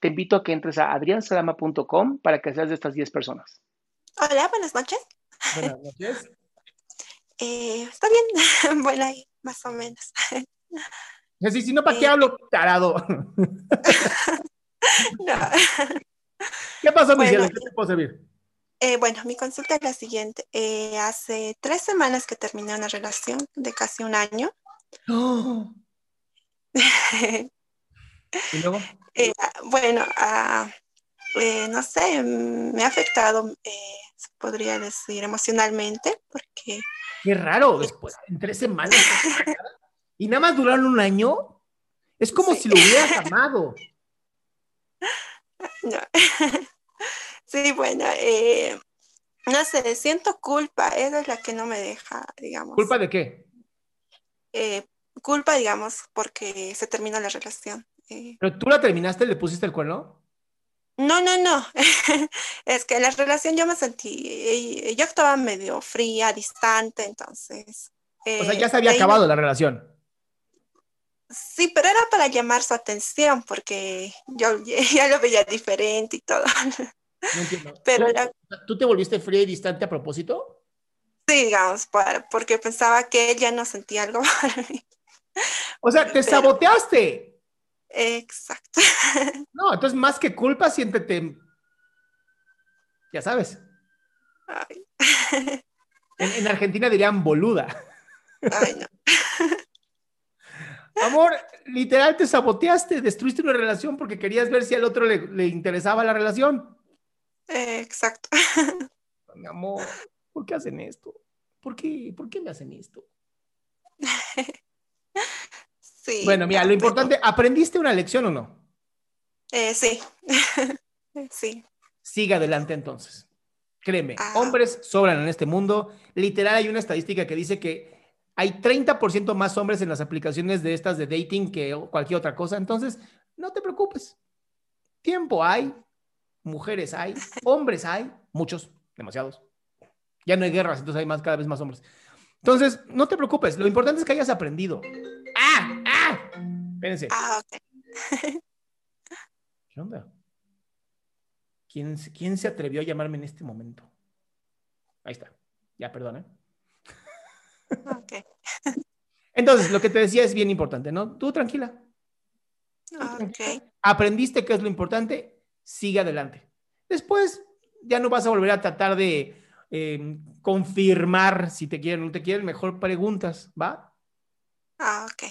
te invito a que entres a adriansalama.com para que seas de estas 10 personas. Hola, buenas noches. Buenas noches. Eh, Está bien, bueno, ahí, más o menos. Sí, si no, ¿para qué Eh. hablo, tarado? No. ¿Qué pasó, Bueno. Michelle? ¿Qué te puedo servir? Eh, bueno, mi consulta es la siguiente. Eh, hace tres semanas que terminé una relación de casi un año. ¡Oh! ¿Y luego? Eh, bueno, ah, eh, no sé, me ha afectado, eh, podría decir, emocionalmente, porque Qué raro, después, en tres semanas. ¿Y nada más duraron un año? Es como Sí. si lo hubieras amado. no. Sí, bueno, eh, no sé, siento culpa, esa es la que no me deja, digamos. ¿Culpa de qué? eh, culpa, digamos, porque se terminó la relación. Eh, ¿Pero tú la terminaste, le pusiste el cuerno? no, no, no. Es que la relación yo me sentí, eh, yo estaba medio fría, distante, entonces. O sea, eh, ya se había acabado la relación. Sí, pero era para llamar su atención porque yo ya lo veía diferente y todo. No entiendo. Pero ¿Tú, la- ¿Tú te volviste fría y distante a propósito? Sí, digamos, para- porque pensaba que él ya no sentía algo por mí. O sea, te Pero- saboteaste. Exacto. No, entonces más que culpa, siéntete. Ya sabes. Ay, En, en Argentina dirían boluda. ay, no. Amor, literal te saboteaste, destruiste una relación porque querías ver si al otro le, le interesaba la relación. Exacto. Mi amor, ¿por qué hacen esto? ¿Por qué, ¿Por qué me hacen esto? Sí. Bueno, mira, lo pero- importante, ¿aprendiste una lección o no? Eh, sí. Sí. Siga adelante entonces. Créeme, Ah. hombres sobran en este mundo. Literal, hay una estadística que dice que hay 30% más hombres en las aplicaciones de estas de dating que cualquier otra cosa. Entonces, no te preocupes. Tiempo hay, mujeres hay, hombres hay, muchos, demasiados. Ya no hay guerras, entonces hay más, cada vez más hombres. Entonces, no te preocupes. Lo importante es que hayas aprendido. ¡Ah! ¡Ah! Espérense. Ah, ok. ¿Qué onda? ¿Quién, se- quién se atrevió a llamarme en este momento? Ahí está. Ya, perdón, ¿eh? Ok. Entonces, lo que te decía es bien importante, ¿no? Tú tranquila. tú tranquila. Aprendiste qué es lo importante, sigue adelante. Después, ya no vas a volver a tratar de eh, confirmar si te quieren o no te quieren. Mejor preguntas, ¿va? Ah, ok